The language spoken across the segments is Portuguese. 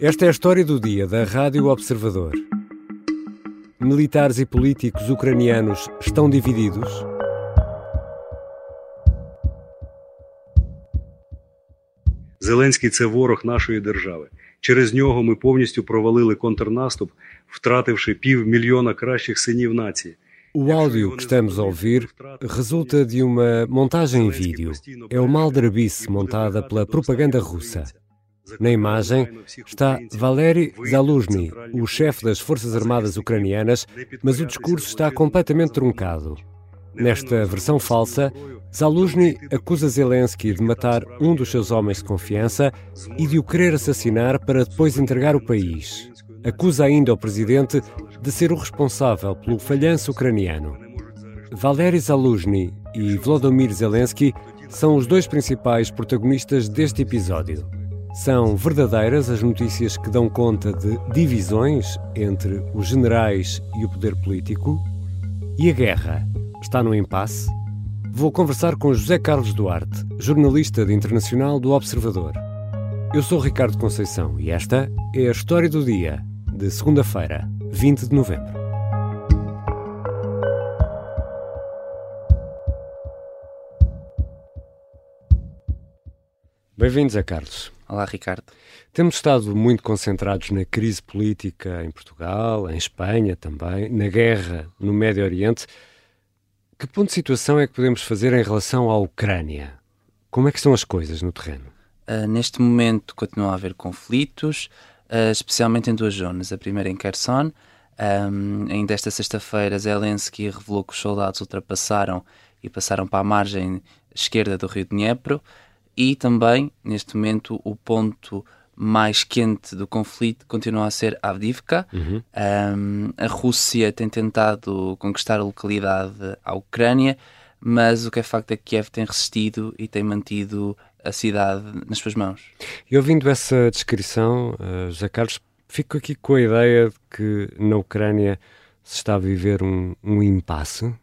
Esta é a história do dia da Rádio Observador. Militares e políticos ucranianos estão divididos? Зеленський це ворог нашої держави. Через нього ми повністю провалили контрнаступ, втративши півмільйона кращих синів нації. O áudio que estamos a ouvir resulta de uma montagem em vídeo. É uma aldrabice montada pela propaganda russa. Na imagem está Valery Zaluzhny, o chefe das Forças Armadas ucranianas, mas o discurso está completamente truncado. Nesta versão falsa, Zaluzhny acusa Zelensky de matar um dos seus homens de confiança e de o querer assassinar para depois entregar o país. Acusa ainda o presidente de ser o responsável pelo falhanço ucraniano. Valery Zaluzhny e Volodymyr Zelensky são os dois principais protagonistas deste episódio. São verdadeiras as notícias que dão conta de divisões entre os generais e o poder político? E a guerra está no impasse? Vou conversar com José Carlos Duarte, jornalista de internacional do Observador. Eu sou Ricardo Conceição e esta é a história do dia, de segunda-feira, 20 de novembro. Bem-vindos a Carlos. Olá, Ricardo. Temos estado muito concentrados na crise política em Portugal, em Espanha também, na guerra no Médio Oriente. Que ponto de situação é que podemos fazer em relação à Ucrânia? Como é que estão as coisas no terreno? Uh, neste momento continua a haver conflitos, uh, especialmente em duas zonas. A primeira em Kherson. Um, ainda esta sexta-feira, Zelensky revelou que os soldados ultrapassaram e passaram para a margem esquerda do rio Dnepro. E também, neste momento, o ponto mais quente do conflito continua a ser Avdivka. Uhum. Um, a Rússia tem tentado conquistar a localidade à Ucrânia, mas o que é facto é que Kiev tem resistido e tem mantido a cidade nas suas mãos. E ouvindo essa descrição, uh, José Carlos, fico aqui com a ideia de que na Ucrânia se está a viver um, um impasse.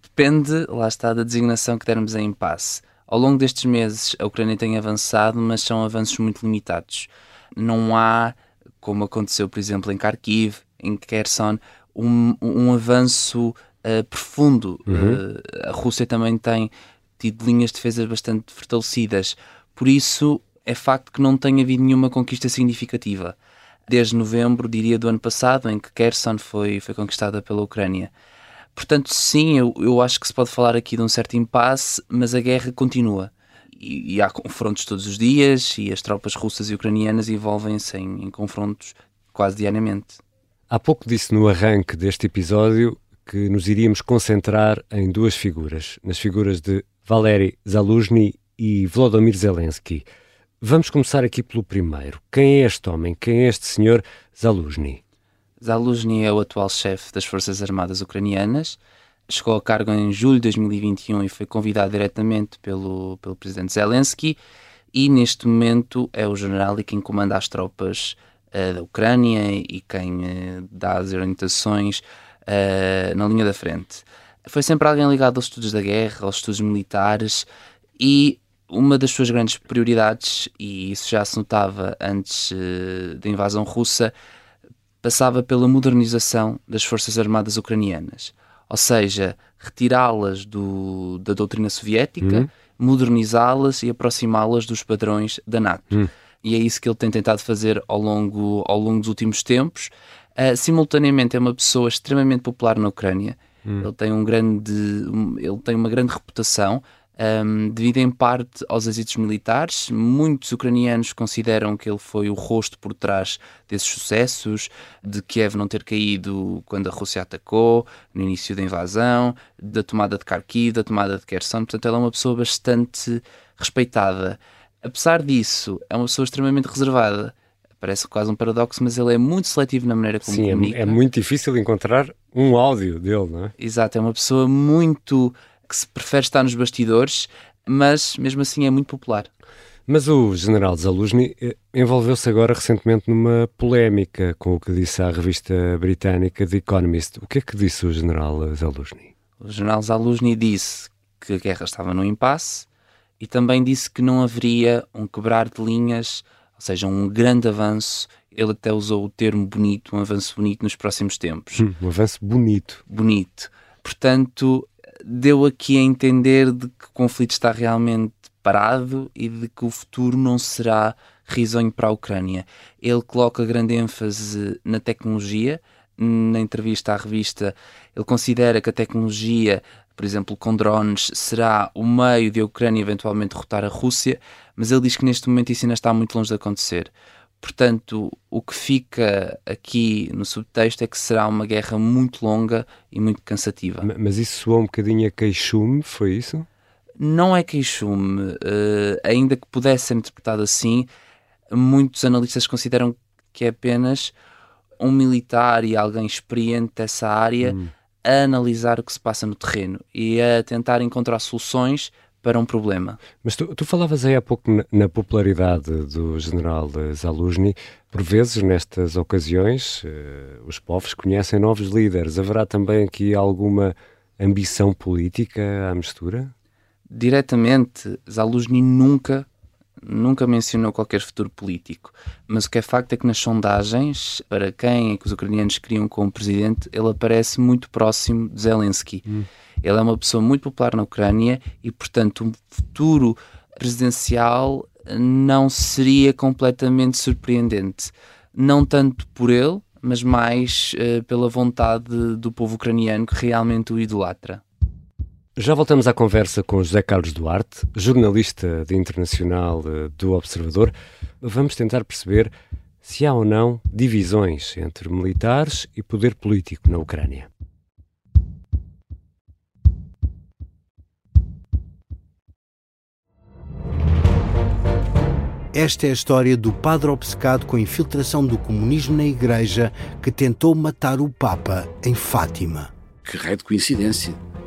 Depende, lá está, da designação que dermos a impasse. Ao longo destes meses, a Ucrânia tem avançado, mas são avanços muito limitados. Não há, como aconteceu, por exemplo, em Kharkiv, em Kherson, um, um avanço uh, profundo. Uhum. Uh, a Rússia também tem tido linhas de defesa bastante fortalecidas. Por isso, é facto que não tem havido nenhuma conquista significativa. Desde novembro, diria, do ano passado, em que Kherson foi, foi conquistada pela Ucrânia. Portanto, sim, eu, eu acho que se pode falar aqui de um certo impasse, mas a guerra continua. E, e há confrontos todos os dias e as tropas russas e ucranianas envolvem-se em, em confrontos quase diariamente. Há pouco disse no arranque deste episódio que nos iríamos concentrar em duas figuras, nas figuras de Valery Zaluzhny e Volodymyr Zelensky. Vamos começar aqui pelo primeiro. Quem é este homem? Quem é este senhor Zaluzhny? Zaluzhny é o atual chefe das Forças Armadas Ucranianas. Chegou ao cargo em julho de 2021 e foi convidado diretamente pelo, pelo presidente Zelensky. E neste momento é o general e quem comanda as tropas uh, da Ucrânia e quem uh, dá as orientações uh, na linha da frente. Foi sempre alguém ligado aos estudos da guerra, aos estudos militares e uma das suas grandes prioridades, e isso já se notava antes da invasão russa, passava pela modernização das Forças Armadas Ucranianas, ou seja, retirá-las da doutrina soviética, Uhum. modernizá-las e aproximá-las dos padrões da NATO. Hum. E é isso que ele tem tentado fazer ao longo, ao longo dos últimos tempos. Uh, simultaneamente é uma pessoa extremamente popular na Ucrânia. Ele tem um grande, ele tem uma grande reputação. Um, devido em parte aos êxitos militares, muitos ucranianos consideram que ele foi o rosto por trás desses sucessos, de Kiev não ter caído quando a Rússia atacou, no início da invasão, da tomada de Kharkiv, da tomada de Kherson. Portanto, ele é uma pessoa bastante respeitada. Apesar disso, é uma pessoa extremamente reservada. Parece quase um paradoxo, mas ele é muito seletivo na maneira como Sim, comunica. é, é muito difícil encontrar um áudio dele, não é? Exato, é uma pessoa muito que se prefere estar nos bastidores, mas mesmo assim é muito popular. Mas o general Zaluzhny eh, envolveu-se agora recentemente numa polémica com o que disse à revista britânica The Economist. O que é que disse o general Zaluzhny? O general Zaluzny disse que a guerra estava no impasse e também disse que não haveria um quebrar de linhas, ou seja, um grande avanço. Ele até usou o termo bonito, um avanço bonito nos próximos tempos. Hum, um avanço bonito. Bonito. Portanto, deu aqui a entender de que o conflito está realmente parado e de que o futuro não será risonho para a Ucrânia. Ele coloca grande ênfase na tecnologia. Na entrevista à revista, ele considera que a tecnologia, por exemplo, com drones, será o meio de a Ucrânia eventualmente derrotar a Rússia, mas ele diz que neste momento isso ainda está muito longe de acontecer. Portanto, o que fica aqui no subtexto é que será uma guerra muito longa e muito cansativa. Mas isso soou um bocadinho a queixume, foi isso? Não é queixume, uh, ainda que pudesse ser interpretado assim, muitos analistas consideram que é apenas um militar e alguém experiente dessa área hum. a analisar o que se passa no terreno e a tentar encontrar soluções para um problema. Mas tu, tu falavas aí há pouco na, na, popularidade do general Zaluzny. Por vezes, nestas ocasiões, uh, os povos conhecem novos líderes. Haverá também aqui alguma ambição política à mistura? Diretamente, Zaluzny nunca nunca mencionou qualquer futuro político, mas o que é facto é que nas sondagens, para quem é que os ucranianos queriam como presidente, ele aparece muito próximo de Zelensky. Hum. Ele é uma pessoa muito popular na Ucrânia e, portanto, um futuro presidencial não seria completamente surpreendente. Não tanto por ele, mas mais uh, pela vontade do povo ucraniano que realmente o idolatra. Já voltamos à conversa com José Carlos Duarte, jornalista de internacional eh, do Observador. Vamos tentar perceber se há ou não divisões entre militares e poder político na Ucrânia. Esta é a história do padre obcecado com a infiltração do comunismo na Igreja que tentou matar o Papa em Fátima. Que raio de coincidência!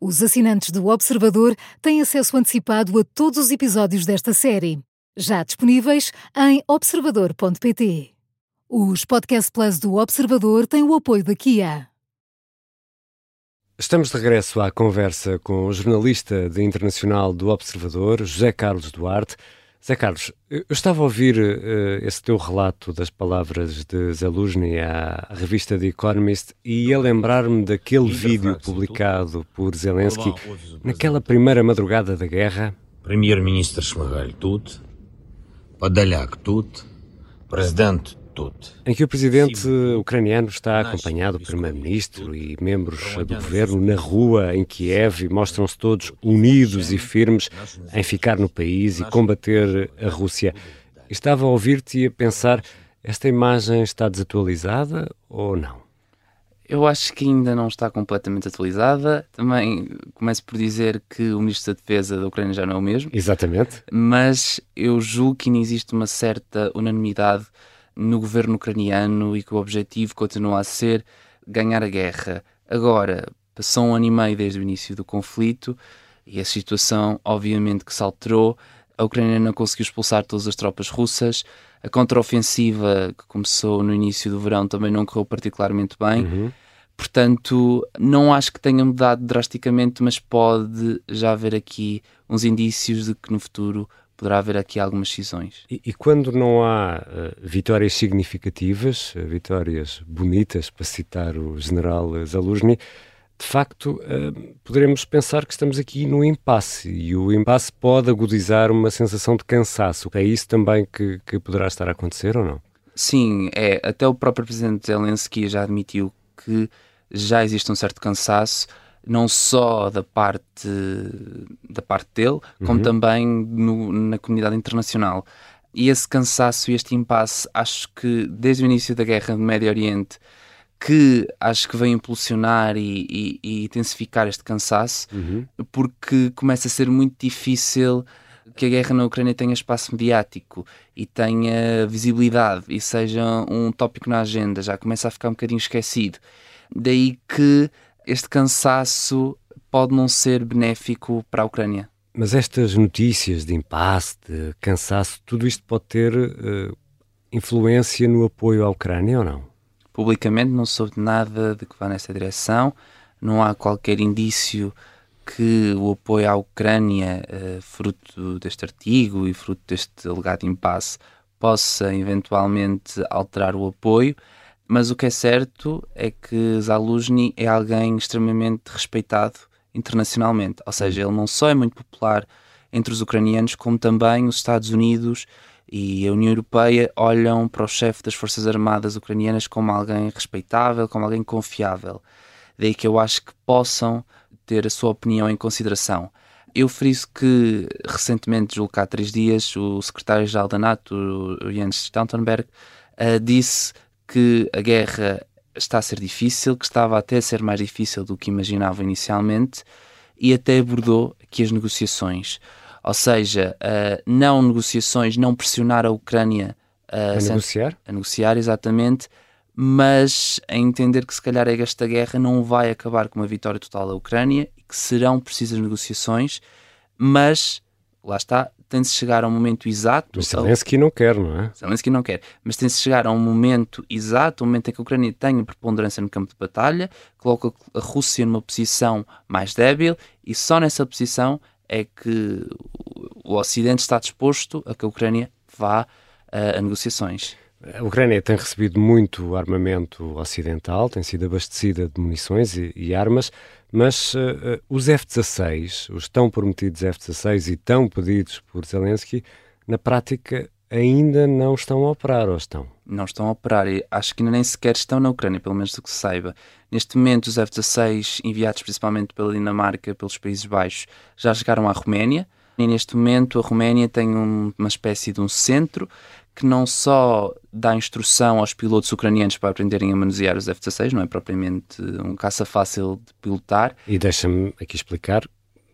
Os assinantes do Observador têm acesso antecipado a todos os episódios desta série, já disponíveis em observador.pt. Os Podcast Plus do Observador têm o apoio da Kia. Estamos de regresso à conversa com o jornalista de internacional do Observador, José Carlos Duarte. Zé Carlos, eu estava a ouvir uh, esse teu relato das palavras de Zaluzny à revista The Economist e ia lembrar-me daquele vídeo publicado por Zelensky naquela primeira madrugada da guerra. Primeiro-Ministro Шмигаль тут, Подоляк тут, Presidente em que o presidente ucraniano está acompanhado do primeiro-ministro e membros do governo na rua em Kiev e mostram-se todos unidos e firmes em ficar no país e combater a Rússia. Estava a ouvir-te e a pensar: esta imagem está desatualizada ou não? Eu acho que ainda não está completamente atualizada. Também começo por dizer que o Ministro da Defesa da Ucrânia já não é o mesmo. Exatamente. Mas eu julgo que ainda existe uma certa unanimidade no governo ucraniano e que o objetivo continua a ser ganhar a guerra. Agora, passou um ano e meio desde o início do conflito e a situação, obviamente, que se alterou. A Ucrânia não conseguiu expulsar todas as tropas russas. A contraofensiva que começou no início do verão também não correu particularmente bem. Uhum. Portanto, não acho que tenha mudado drasticamente, mas pode já haver aqui uns indícios de que no futuro poderá haver aqui algumas cisões. E, e quando não há uh, vitórias significativas, uh, vitórias bonitas, para citar o general Zaluzny, de facto, uh, poderemos pensar que estamos aqui no impasse e o impasse pode agudizar uma sensação de cansaço. É isso também que, que poderá estar a acontecer ou não? Sim, é. Até o próprio presidente Zelensky já admitiu que já existe um certo cansaço não só da parte da parte dele, como uhum. também no, na comunidade internacional. E esse cansaço e este impasse, acho que desde o início da guerra no Médio Oriente, que acho que vem impulsionar e, e, e intensificar este cansaço, uhum. porque começa a ser muito difícil que a guerra na Ucrânia tenha espaço mediático e tenha visibilidade e seja um tópico na agenda, já começa a ficar um bocadinho esquecido. Daí que este cansaço pode não ser benéfico para a Ucrânia. Mas estas notícias de impasse, de cansaço, tudo isto pode ter uh, influência no apoio à Ucrânia ou não? Publicamente não soube nada de que vá nessa direção, não há qualquer indício que o apoio à Ucrânia, uh, fruto deste artigo e fruto deste alegado impasse, possa eventualmente alterar o apoio. Mas o que é certo é que Zaluzny é alguém extremamente respeitado internacionalmente. Ou seja, ele não só é muito popular entre os ucranianos, como também os Estados Unidos e a União Europeia olham para o chefe das Forças Armadas ucranianas como alguém respeitável, como alguém confiável. Daí que eu acho que possam ter a sua opinião em consideração. Eu friso que recentemente, julgo que há três dias, o secretário-geral da NATO, Jens Stoltenberg, uh, disse que a guerra está a ser difícil, que estava até a ser mais difícil do que imaginava inicialmente e até abordou aqui as negociações. Ou seja, uh, não negociações, não pressionar a Ucrânia uh, a negociar? A negociar, exatamente, mas a entender que se calhar esta guerra não vai acabar com uma vitória total da Ucrânia e que serão precisas negociações, mas lá está, tem de chegar a um momento exato. Mas Zelensky não quer, não é? Zelensky não quer, mas tem de chegar a um momento exato, um momento em que a Ucrânia tenha preponderância no campo de batalha, coloca a Rússia numa posição mais débil e só nessa posição é que o Ocidente está disposto a que a Ucrânia vá a, a negociações. A Ucrânia tem recebido muito armamento ocidental, tem sido abastecida de munições e, e armas, mas uh, os F-16, os tão prometidos F-16 e tão pedidos por Zelensky, na prática ainda não estão a operar, ou estão? Não estão a operar e acho que ainda nem sequer estão na Ucrânia, pelo menos do que se saiba. Neste momento, os F-16, enviados principalmente pela Dinamarca, pelos Países Baixos, já chegaram à Roménia. E neste momento, a Roménia tem um, uma espécie de um centro que não só dá instrução aos pilotos ucranianos para aprenderem a manusear os F-16, não é propriamente um caça fácil de pilotar. E deixa-me aqui explicar,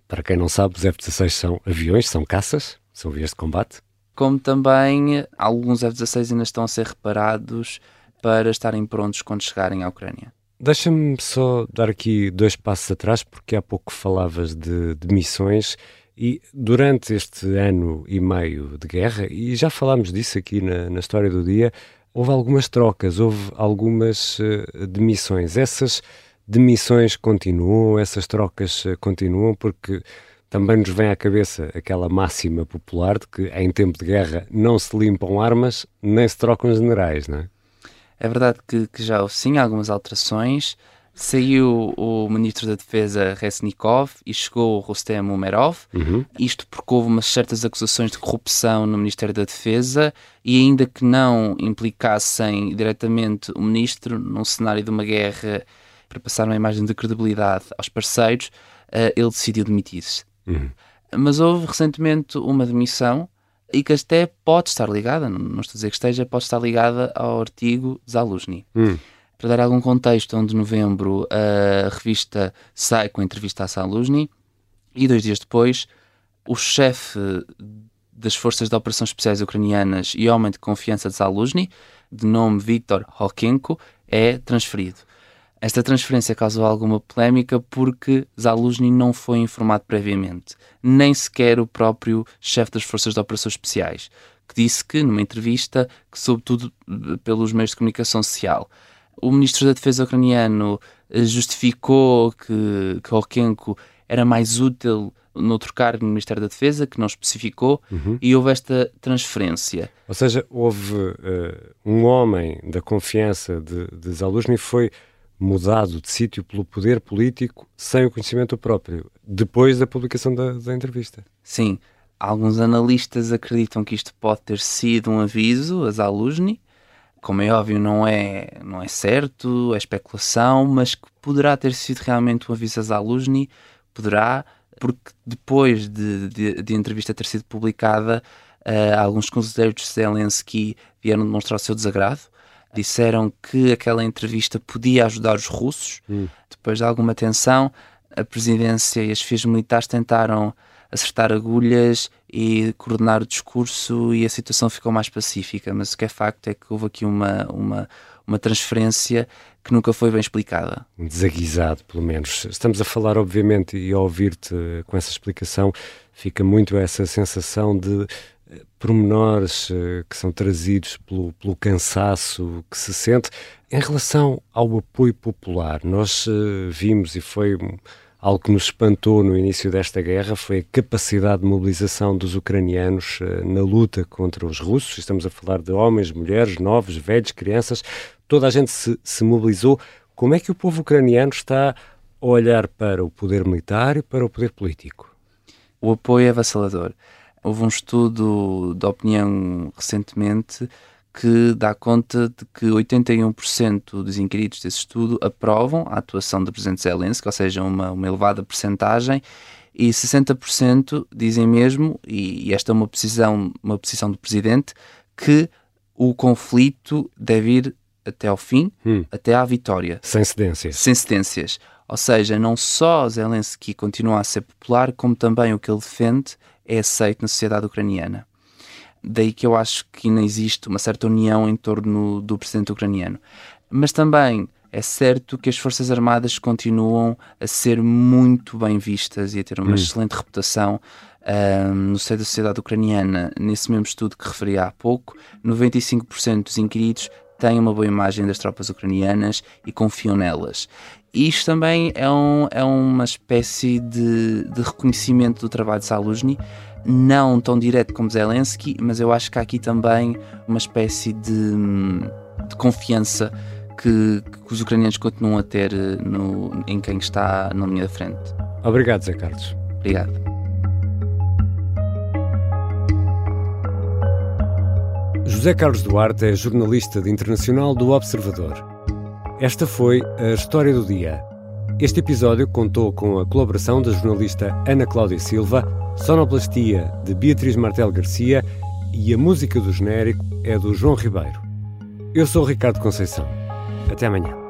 para quem não sabe, os F-16 são aviões, são caças, são aviões de combate. Como também alguns F-16 ainda estão a ser reparados para estarem prontos quando chegarem à Ucrânia. Deixa-me só dar aqui dois passos atrás, porque há pouco falavas de, de missões e durante este ano e meio de guerra, e já falámos disso aqui na, na história do dia, houve algumas trocas, houve algumas uh, demissões. Essas demissões continuam, essas trocas uh, continuam, porque também nos vem à cabeça aquela máxima popular de que em tempo de guerra não se limpam armas nem se trocam generais, não é? É verdade que, que já houve sim algumas alterações. Saiu o ministro da Defesa Resnikov e chegou o Rustem Umerov. Uhum. Isto porque houve umas certas acusações de corrupção no Ministério da Defesa e, ainda que não implicassem diretamente o ministro num cenário de uma guerra para passar uma imagem de credibilidade aos parceiros, uh, ele decidiu demitir-se. Uhum. Mas houve recentemente uma demissão e que até pode estar ligada, não estou a dizer que esteja, pode estar ligada ao artigo Zaluzny. Uhum. Para dar algum contexto, 1 de novembro a revista sai com a entrevista a Saluzny e dois dias depois o chefe das Forças de Operações Especiais Ucranianas e homem de confiança de Saluzny, de nome Viktor Holkenko, é transferido. Esta transferência causou alguma polémica porque Zaluzny não foi informado previamente, nem sequer o próprio chefe das Forças de Operações Especiais, que disse que, numa entrevista, que sobretudo pelos meios de comunicação social, o ministro da Defesa ucraniano eh, justificou que, que Okenko era mais útil noutro cargo no Ministério da Defesa, que não especificou, uhum. e houve esta transferência. Ou seja, houve uh, um homem da confiança de, de Zaluzny foi mudado de sítio pelo poder político sem o conhecimento próprio, depois da publicação da, da entrevista. Sim. Alguns analistas acreditam que isto pode ter sido um aviso a Zaluzny, como é óbvio, não é, não é certo, é especulação, mas que poderá ter sido realmente um aviso a Zaluzny, poderá, porque depois de, de, de a entrevista ter sido publicada, uh, alguns conselheiros de Zelensky vieram demonstrar o seu desagrado, disseram que aquela entrevista podia ajudar os russos. Hum. Depois de alguma tensão, a presidência e as FIAs militares tentaram acertar agulhas e coordenar o discurso e a situação ficou mais pacífica. Mas o que é facto é que houve aqui uma, uma, uma transferência que nunca foi bem explicada. Desaguisado, pelo menos. Estamos a falar, obviamente, e a ouvir-te com essa explicação, fica muito essa sensação de eh, pormenores eh, que são trazidos pelo, pelo, cansaço que se sente em relação ao apoio popular. Nós uh, vimos, e foi algo que nos espantou no início desta guerra, foi a capacidade de mobilização dos ucranianos uh, na luta contra os russos. Estamos a falar de homens, mulheres, novos, velhos, crianças. Toda a gente se, se mobilizou. Como é que o povo ucraniano está a olhar para o poder militar e para o poder político? o apoio é avassalador. Houve um estudo de opinião recentemente que dá conta de que 81% dos inquiridos desse estudo aprovam a atuação do presidente Zelensky, ou seja, uma, uma elevada percentagem, e 60% dizem mesmo, e, e, esta é uma posição, uma posição do presidente, que o conflito deve ir até ao fim, hum. até à vitória. Sem cedências. Sem cedências. Ou seja, não só Zelensky continua a ser popular, como também o que ele defende é aceito na sociedade ucraniana. Daí que eu acho que ainda existe uma certa união em torno do presidente ucraniano. Mas também é certo que as Forças Armadas continuam a ser muito bem vistas e a ter uma hum. excelente reputação um, no seio da sociedade ucraniana. Nesse mesmo estudo que referi há pouco, 95% dos inquiridos têm uma boa imagem das tropas ucranianas e confiam nelas. Isto também é, um, é uma espécie de, de reconhecimento do trabalho de Saluzny, não tão direto como Zelensky, mas eu acho que há aqui também uma espécie de, de confiança que, que, os ucranianos continuam a ter eh, no, em quem está na linha da frente. Obrigado, Zé Carlos. Obrigado. José Carlos Duarte é jornalista de internacional do Observador. Esta foi a história do dia. Este episódio contou com a colaboração da jornalista Ana Cláudia Silva, sonoplastia de Beatriz Martel Garcia e a música do genérico é do João Ribeiro. Eu sou Ricardo Conceição. Até amanhã.